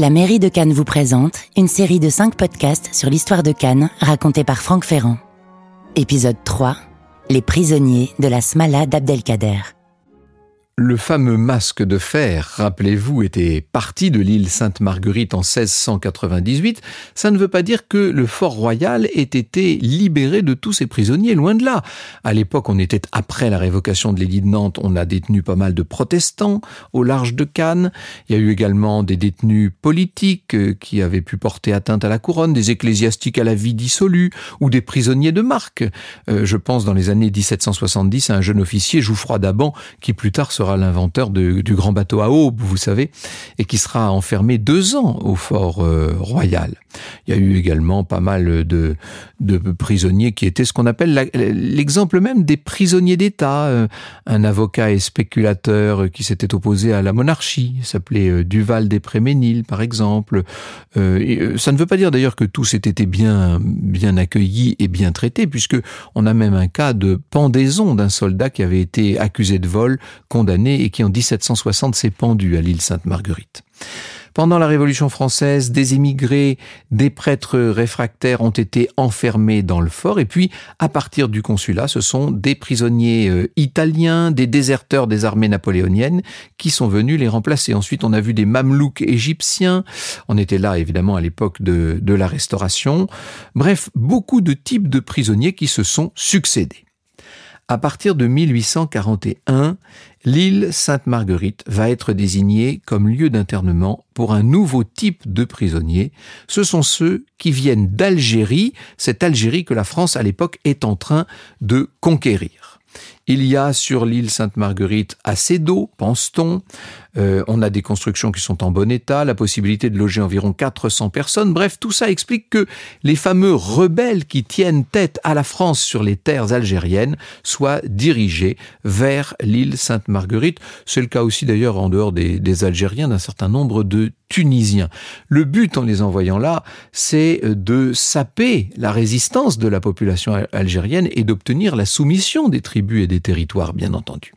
La mairie de Cannes vous présente une série de 5 podcasts sur l'histoire de Cannes racontée par Franck Ferrand. Épisode 3 Les prisonniers de la Smala d'Abdelkader. Le fameux masque de fer, rappelez-vous, était parti de l'île Sainte-Marguerite en 1698. Ça ne veut pas dire que le fort royal ait été libéré de tous ses prisonniers, loin de là. À l'époque, on était après la révocation de l'édit de Nantes, on a détenu pas mal de protestants au large de Cannes. Il y a eu également des détenus politiques euh, qui avaient pu porter atteinte à la couronne, des ecclésiastiques à la vie dissolue ou des prisonniers de marque. Euh, je pense dans les années 1770 à un jeune officier, Jouffroy d'Aban, qui plus tard sera l'inventeur du grand bateau à aube, vous savez, et qui sera enfermé deux ans au fort euh, royal. Il y a eu également pas mal de, prisonniers qui étaient ce qu'on appelle l'exemple même des prisonniers d'État. Euh, un avocat et spéculateur qui s'était opposé à la monarchie, s'appelait euh, Duval des Préménil, par exemple. ça ne veut pas dire d'ailleurs que tous aient été bien, bien accueillis et bien traités, puisque on a même un cas de pendaison d'un soldat qui avait été accusé de vol, condamné et qui en 1760 s'est pendu à l'île Sainte-Marguerite. Pendant la Révolution française, des émigrés, des prêtres réfractaires ont été enfermés dans le fort et puis, à partir du consulat, ce sont des prisonniers euh, italiens, des déserteurs des armées napoléoniennes qui sont venus les remplacer. Ensuite, on a vu des mamelouks égyptiens. On était là, évidemment, à l'époque de, de la Restauration. Bref, beaucoup de types de prisonniers qui se sont succédés. À partir de 1841, l'île Sainte-Marguerite va être désignée comme lieu d'internement pour un nouveau type de prisonniers. Ce sont ceux qui viennent d'Algérie, cette Algérie que la France à l'époque est en train de conquérir. Il y a sur l'île Sainte-Marguerite assez d'eau, pense-t-on. Euh, on a des constructions qui sont en bon état, la possibilité de loger environ 400 personnes. Bref, tout ça explique que les fameux rebelles qui tiennent tête à la France sur les terres algériennes soient dirigés vers l'île Sainte-Marguerite. C'est le cas aussi d'ailleurs en dehors des, des Algériens d'un certain nombre de Tunisiens. Le but en les envoyant là, c'est de saper la résistance de la population algérienne et d'obtenir la soumission des tribus et des territoires, bien entendu.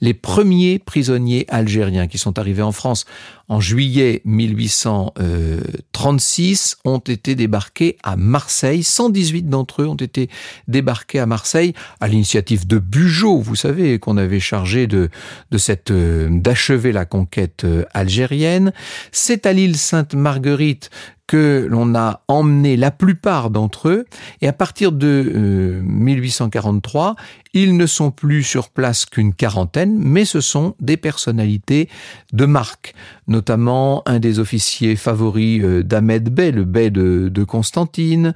Les premiers prisonniers algériens qui sont arrivés en France en juillet 1836 ont été débarqués à Marseille. 118 d'entre eux ont été débarqués à Marseille à l'initiative de Bugeaud, vous savez, qu'on avait chargé de, de cette, euh, d'achever la conquête euh, algérienne. C'est à l'île Sainte-Marguerite que l'on a emmené la plupart d'entre eux, et à partir de 1843, euh, ils ne sont plus sur place qu'une quarantaine, mais ce sont des personnalités de marque, notamment un des officiers favoris euh, d'Ahmed Bey, le bey de, Constantine,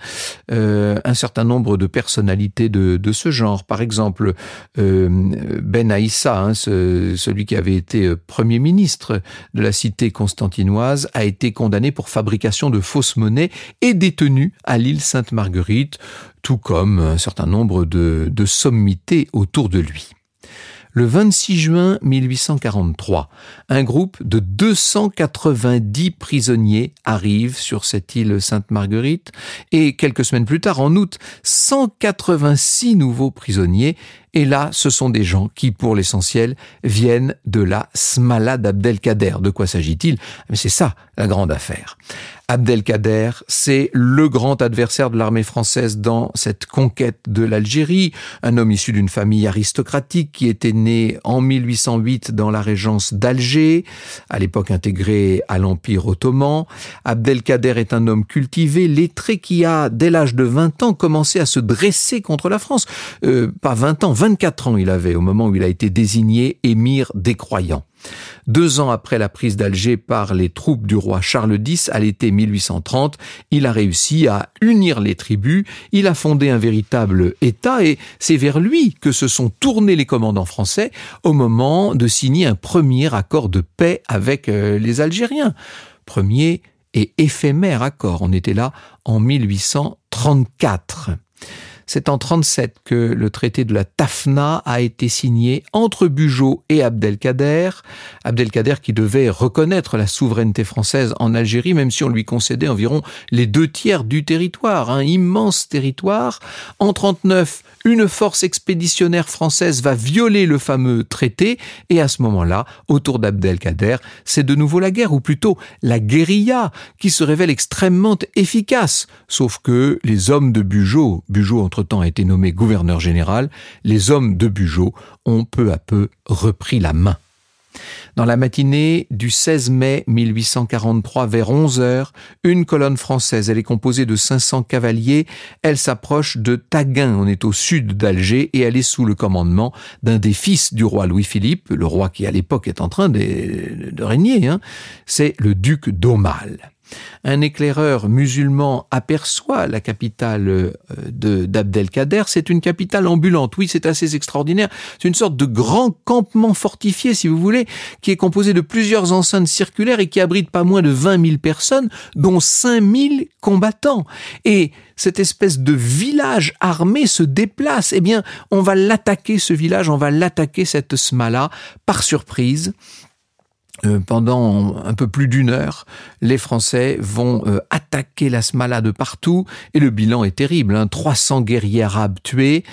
euh, un certain nombre de personnalités de, ce genre. Par exemple, Ben Aïssa, hein, celui qui avait été premier ministre de la cité constantinoise, a été condamné pour fabrication de fausse monnaie est détenu à l'île Sainte-Marguerite, tout comme un certain nombre de, de sommités autour de lui. Le 26 juin 1843, un groupe de 290 prisonniers arrive sur cette île Sainte-Marguerite et quelques semaines plus tard, en août, 186 nouveaux prisonniers et là, ce sont des gens qui, pour l'essentiel, viennent de la Smala d'Abdelkader. De quoi s'agit-il? Mais c'est ça, la grande affaire. Abdelkader, c'est le grand adversaire de l'armée française dans cette conquête de l'Algérie, un homme issu d'une famille aristocratique qui était né en 1808 dans la régence d'Alger, à l'époque intégrée à l'Empire ottoman. Abdelkader est un homme cultivé, lettré, qui a, dès l'âge de 20 ans, commencé à se dresser contre la France. Euh, pas 20 ans, 24 ans il avait au moment où il a été désigné émir des croyants. Deux ans après la prise d'Alger par les troupes du roi Charles X à l'été 1830, il a réussi à unir les tribus, il a fondé un véritable État et c'est vers lui que se sont tournés les commandants français au moment de signer un premier accord de paix avec euh, les Algériens. Premier et éphémère accord, on était là en 1834. C'est en 37 que le traité de la Tafna a été signé entre Bugeaud et Abdelkader. Abdelkader qui devait reconnaître la souveraineté française en Algérie, même si on lui concédait environ les deux tiers du territoire, un immense territoire. En 39, une force expéditionnaire française va violer le fameux traité, et à ce moment-là, autour d'Abdelkader, c'est de nouveau la guerre, ou plutôt la guérilla, qui se révèle extrêmement efficace. Sauf que les hommes de Bugeaud, Bugeaud entre-temps a été nommé gouverneur général, les hommes de Bugeaud ont peu à peu repris la main. Dans la matinée du 16 mai 1843, vers 11 heures, une colonne française, elle est composée de 500 cavaliers, elle s'approche de Taguin, on est au sud d'Alger, et elle est sous le commandement d'un des fils du roi Louis-Philippe, le roi qui à l'époque est en train de, régner, hein. c'est le duc d'Aumale un éclaireur musulman aperçoit la capitale euh, de d'Abdelkader, c'est une capitale ambulante. Oui, c'est assez extraordinaire. C'est une sorte de grand campement fortifié, si vous voulez, qui est composé de plusieurs enceintes circulaires et qui abrite pas moins de 20 000 personnes, dont 5 000 combattants. Et cette espèce de village armé se déplace. Eh bien, on va l'attaquer, ce village, on va l'attaquer, cette smala, par surprise. Euh, pendant un peu plus d'une heure, les Français vont euh, attaquer la Smala de partout et le bilan est terrible. Hein. 300 guerriers arabes tués,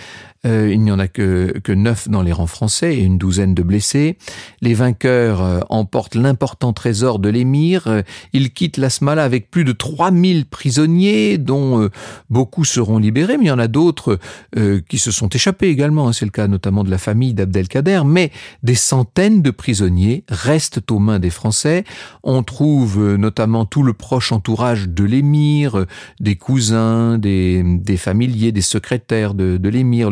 euh, il n'y en a que, que neuf dans les rangs français et une douzaine de blessés. Les vainqueurs euh, emportent l'important trésor de l'émir. Euh, ils quittent la Smala avec plus de 3000 prisonniers, dont beaucoup seront libérés, mais il y en a d'autres qui se sont échappés également. Hein. C'est le cas notamment de la famille d'Abdelkader. Mais des centaines de prisonniers restent aux mains des Français. On trouve notamment tout le proche entourage de l'émir, des cousins, des, des familiers, des secrétaires de, de l'émir,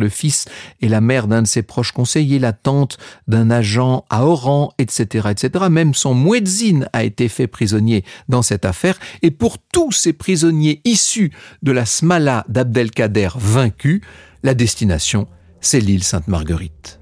et la mère d'un de ses proches conseillers, la tante d'un agent à Oran, etc., etc. Même son muezzin a été fait prisonnier dans cette affaire. Et pour tous ces prisonniers issus de la Smala d'Abdelkader vaincu, la destination, c'est l'île Sainte-Marguerite.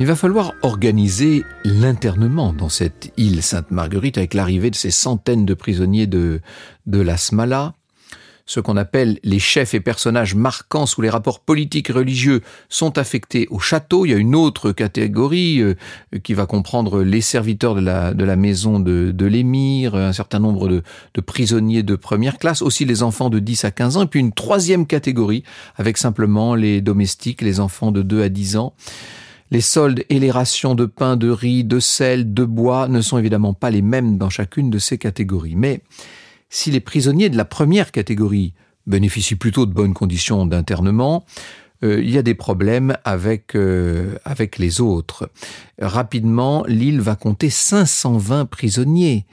Il va falloir organiser l'internement dans cette île Sainte-Marguerite avec l'arrivée de ces centaines de prisonniers de, de la Smala. Ce qu'on appelle les chefs et personnages marquants sous les rapports politiques et religieux sont affectés au château. Il y a une autre catégorie euh, qui va comprendre les serviteurs de la, de la maison de, de l'émir, un certain nombre de, de prisonniers de première classe, aussi les enfants de 10 à 15 ans, et puis une troisième catégorie avec simplement les domestiques, les enfants de 2 à 10 ans. Les soldes et les rations de pain, de riz, de sel, de bois ne sont évidemment pas les mêmes dans chacune de ces catégories. Mais si les prisonniers de la première catégorie bénéficient plutôt de bonnes conditions d'internement, euh, il y a des problèmes avec, euh, avec les autres. Rapidement, l'île va compter 520 prisonniers.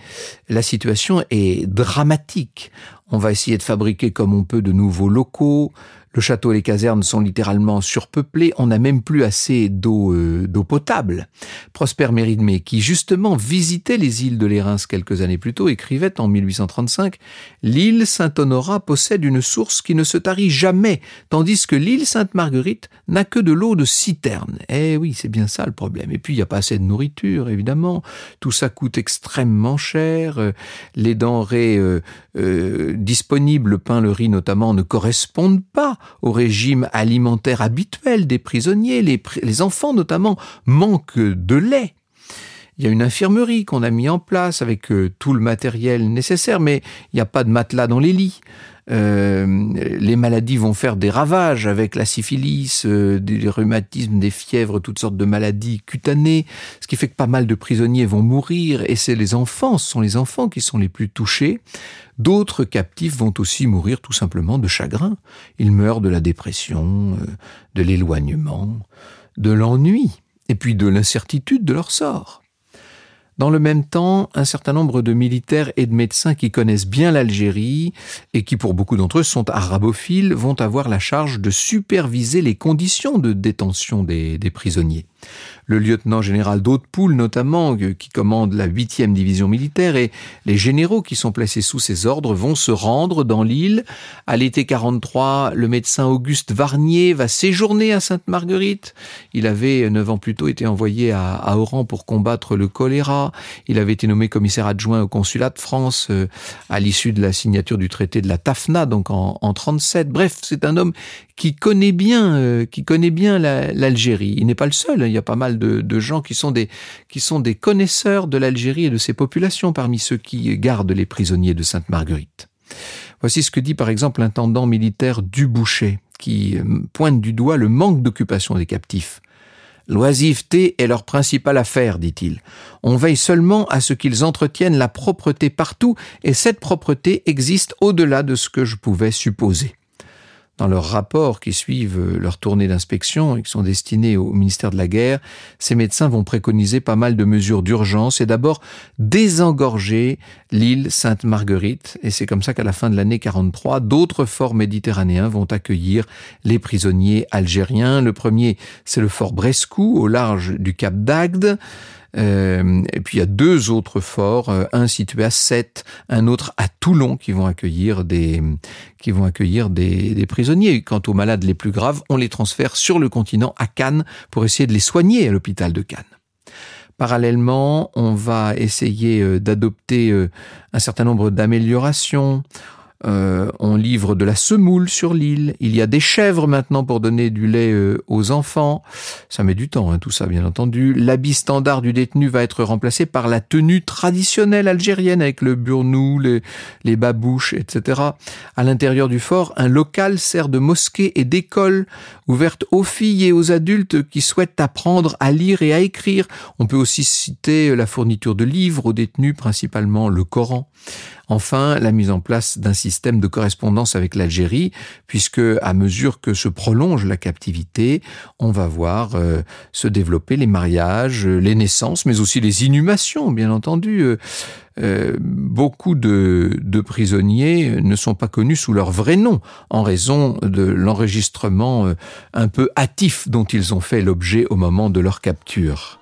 La situation est dramatique. On va essayer de fabriquer comme on peut de nouveaux locaux, le château et les casernes sont littéralement surpeuplés. On n'a même plus assez d'eau euh, d'eau potable. Prosper Méridmé, qui justement visitait les îles de l'Érins quelques années plus tôt, écrivait en 1835 L'île Saint-Honorat possède une source qui ne se tarit jamais, tandis que l'île Sainte-Marguerite n'a que de l'eau de citerne. Eh oui, c'est bien ça le problème. Et puis il n'y a pas assez de nourriture, évidemment. Tout ça coûte extrêmement cher. Euh, les denrées euh, euh, disponibles, le pain, le riz notamment, ne correspondent pas au régime alimentaire habituel des prisonniers. Les, enfants notamment manquent de lait. Il y a une infirmerie qu'on a mis en place avec euh, tout le matériel nécessaire, mais il n'y a pas de matelas dans les lits. Euh, les maladies vont faire des ravages avec la syphilis, euh, des rhumatismes, des fièvres, toutes sortes de maladies cutanées, ce qui fait que pas mal de prisonniers vont mourir, et c'est les enfants, ce sont les enfants qui sont les plus touchés. D'autres captifs vont aussi mourir tout simplement de chagrin. Ils meurent de la dépression, euh, de l'éloignement, de l'ennui, et puis de l'incertitude de leur sort. Dans le même temps, un certain nombre de militaires et de médecins qui connaissent bien l'Algérie et qui pour beaucoup d'entre eux sont arabophiles vont avoir la charge de superviser les conditions de détention des, des prisonniers le lieutenant général d'Hautpoul notamment, euh, qui commande la 8e division militaire, et les généraux qui sont placés sous ses ordres vont se rendre dans l'île. À l'été 43, le médecin Auguste Varnier va séjourner à Sainte-Marguerite. Il avait, neuf ans plus tôt, été envoyé à, Oran pour combattre le choléra. Il avait été nommé commissaire adjoint au consulat de France euh, à l'issue de la signature du traité de la Tafna, donc en, en 37. Bref, c'est un homme qui connaît bien, euh, qui connaît bien l'Algérie. Il n'est pas le seul. Il y a pas mal de, gens qui sont des qui sont des connaisseurs de l'Algérie et de ses populations parmi ceux qui gardent les prisonniers de Sainte-Marguerite. Voici ce que dit par exemple l'intendant militaire Duboucher, qui euh, pointe du doigt le manque d'occupation des captifs. L'oisiveté est leur principale affaire, dit-il. On veille seulement à ce qu'ils entretiennent la propreté partout, et cette propreté existe au-delà de ce que je pouvais supposer dans leurs rapports qui suivent leur tournée d'inspection et qui sont destinés au ministère de la Guerre, ces médecins vont préconiser pas mal de mesures d'urgence et d'abord désengorger l'île Sainte-Marguerite. Et c'est comme ça qu'à la fin de l'année 43, d'autres forts méditerranéens vont accueillir les prisonniers algériens. Le premier, c'est le fort Brescou au large du Cap d'Agde. Euh, et puis il y a deux autres forts, euh, un situé à Sète, un autre à Toulon, qui vont accueillir des qui vont accueillir des, des prisonniers. Quant aux malades les plus graves, on les transfère sur le continent à Cannes pour essayer de les soigner à l'hôpital de Cannes. Parallèlement, on va essayer euh, d'adopter un certain nombre d'améliorations. Euh, on livre de la semoule sur l'île. Il y a des chèvres maintenant pour donner du lait euh, aux enfants. Ça met du temps, hein, tout ça, bien entendu. L'habit standard du détenu va être remplacé par la tenue traditionnelle algérienne avec le burnou, les, les babouches, etc. À l'intérieur du fort, un local sert de mosquée et d'école ouverte aux filles et aux adultes qui souhaitent apprendre à lire et à écrire. On peut aussi citer la fourniture de livres aux détenus, principalement le Coran. Enfin, la mise en place d'un système de correspondance avec l'Algérie, puisque à mesure que se prolonge la captivité, on va voir euh, se développer les mariages, les naissances, mais aussi les inhumations, bien entendu. Euh, euh, beaucoup de, de, prisonniers ne sont pas connus sous leur vrai nom en raison de l'enregistrement un peu hâtif dont ils ont fait l'objet au moment de leur capture.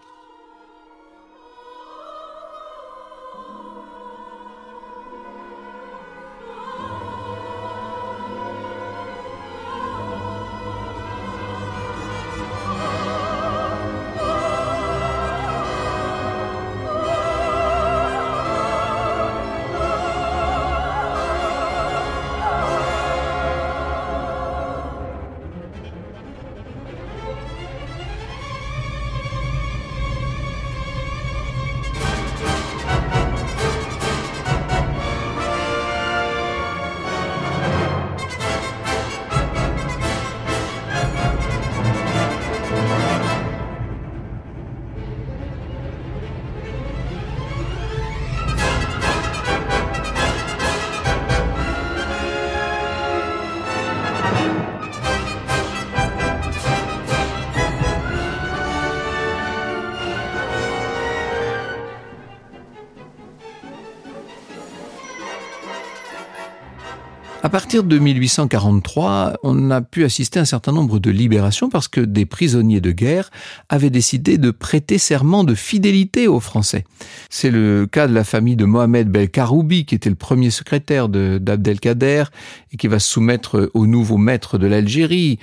Partir de 1843, on a pu assister à un certain nombre de libérations parce que des prisonniers de guerre avaient décidé de prêter serment de fidélité aux Français. C'est le cas de la famille de Mohamed Belkaroubi, qui était le premier secrétaire d'Abdelkader et qui va se soumettre au nouveau maître de l'Algérie.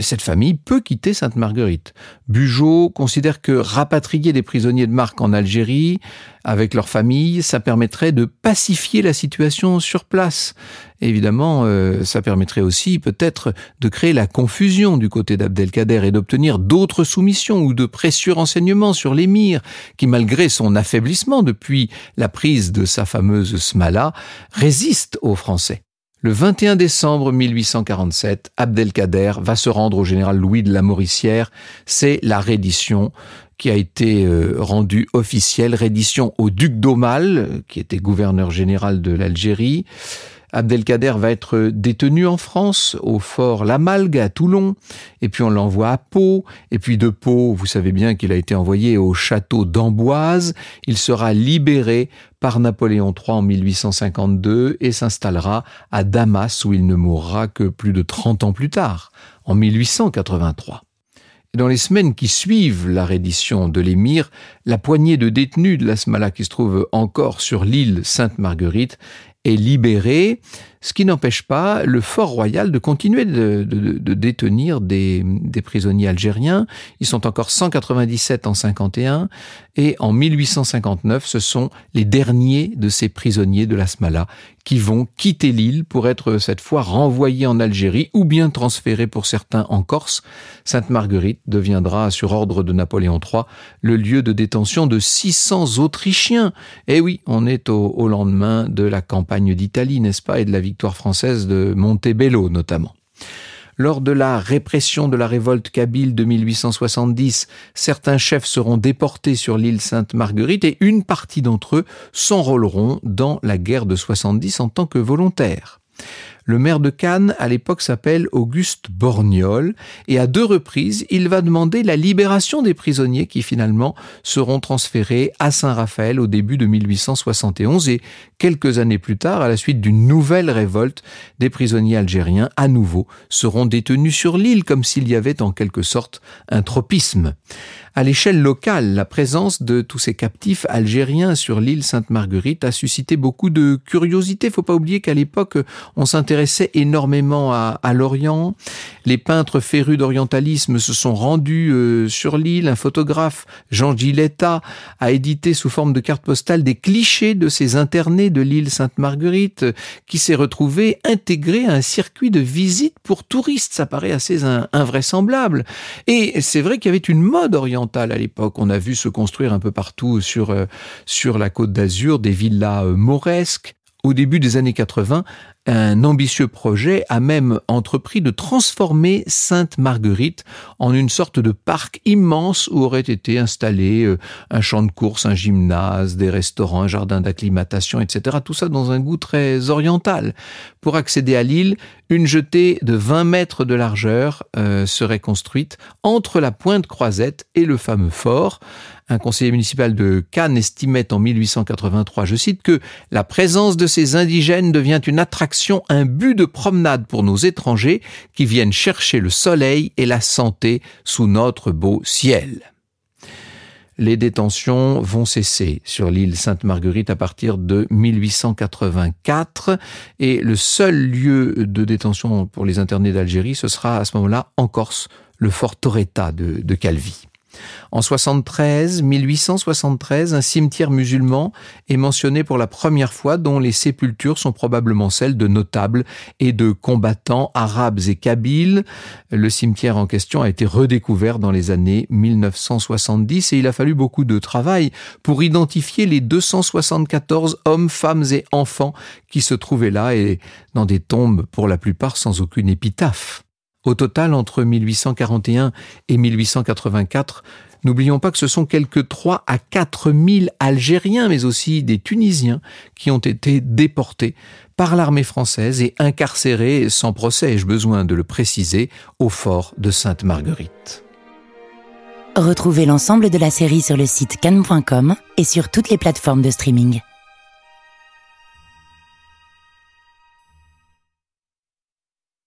Cette famille peut quitter Sainte-Marguerite. Bugeaud considère que rapatrier des prisonniers de marque en Algérie avec leur famille, ça permettrait de pacifier la situation sur place. Évidemment, euh, ça permettrait aussi peut-être de créer la confusion du côté d'Abdelkader et d'obtenir d'autres soumissions ou de précieux renseignements sur l'émir, qui malgré son affaiblissement depuis la prise de sa fameuse Smala, résiste aux Français. Le 21 décembre 1847, Abdelkader va se rendre au général Louis de la Mauricière. C'est la reddition qui a été euh, rendue officielle, reddition au duc d'Aumale, qui était gouverneur général de l'Algérie. Abdelkader va être détenu en France, au fort Lamalgue à Toulon, et puis on l'envoie à Pau, et puis de Pau, vous savez bien qu'il a été envoyé au château d'Amboise, il sera libéré par Napoléon III en 1852 et s'installera à Damas où il ne mourra que plus de 30 ans plus tard, en 1883. Dans les semaines qui suivent la reddition de l'émir, la poignée de détenus de l'Asmala qui se trouve encore sur l'île Sainte-Marguerite est libéré, ce qui n'empêche pas le fort royal de continuer de, détenir des, des, prisonniers algériens. Ils sont encore 197 en 51 et en 1859, ce sont les derniers de ces prisonniers de la Smala qui vont quitter l'île pour être cette fois renvoyés en Algérie ou bien transférés pour certains en Corse. Sainte-Marguerite deviendra, sur ordre de Napoléon III, le lieu de détention de 600 Autrichiens. Eh oui, on est au, au lendemain de la campagne d'Italie, n'est-ce pas, et de la victoire française de Montebello notamment. Lors de la répression de la révolte kabyle de 1870, certains chefs seront déportés sur l'île Sainte-Marguerite et une partie d'entre eux s'enrôleront dans la guerre de 70 en tant que volontaires. Le maire de Cannes, à l'époque, s'appelle Auguste Borgnol, et à deux reprises, il va demander la libération des prisonniers qui finalement seront transférés à Saint-Raphaël au début de 1871 et quelques années plus tard, à la suite d'une nouvelle révolte, des prisonniers algériens à nouveau seront détenus sur l'île comme s'il y avait en quelque sorte un tropisme. À l'échelle locale, la présence de tous ces captifs algériens sur l'île Sainte-Marguerite a suscité beaucoup de curiosité. Faut pas oublier qu'à l'époque, on s'intéressait énormément à, l'Orient. Les peintres férus d'orientalisme se sont rendus euh, sur l'île. Un photographe, Jean Giletta, a édité sous forme de carte postale des clichés de ces internés de l'île Sainte-Marguerite qui s'est retrouvé intégré à un circuit de visite pour touristes. Ça paraît assez invraisemblable. Et c'est vrai qu'il y avait une mode orientale à l'époque. On a vu se construire un peu partout sur, euh, sur la côte d'Azur des villas euh, mauresques. Au début des années 80, un ambitieux projet a même entrepris de transformer Sainte-Marguerite en une sorte de parc immense où aurait été installé euh, un champ de course, un gymnase, des restaurants, un jardin d'acclimatation, etc. Tout ça dans un goût très oriental. Pour accéder à l'île, une jetée de 20 mètres de largeur euh, serait construite entre la pointe Croisette et le fameux fort. Un conseiller municipal de Cannes estimait en 1883, je cite, que la présence de ces indigènes devient une attraction, un but de promenade pour nos étrangers qui viennent chercher le soleil et la santé sous notre beau ciel les détentions vont cesser sur l'île Sainte-Marguerite à partir de 1884 et le seul lieu de détention pour les internés d'Algérie, ce sera à ce moment-là en Corse, le fort Toretta de, de Calvi. En 73, 1873, un cimetière musulman est mentionné pour la première fois dont les sépultures sont probablement celles de notables et de combattants arabes et kabyles. Le cimetière en question a été redécouvert dans les années 1970 et il a fallu beaucoup de travail pour identifier les 274 hommes, femmes et enfants qui se trouvaient là et dans des tombes pour la plupart sans aucune épitaphe. Au total, entre 1841 et 1884, n'oublions pas que ce sont quelques 3 à 4 000 Algériens, mais aussi des Tunisiens, qui ont été déportés par l'armée française et incarcérés sans procès, ai-je besoin de le préciser, au fort de Sainte-Marguerite. Retrouvez l'ensemble de la série sur le site cannes.com et sur toutes les plateformes de streaming.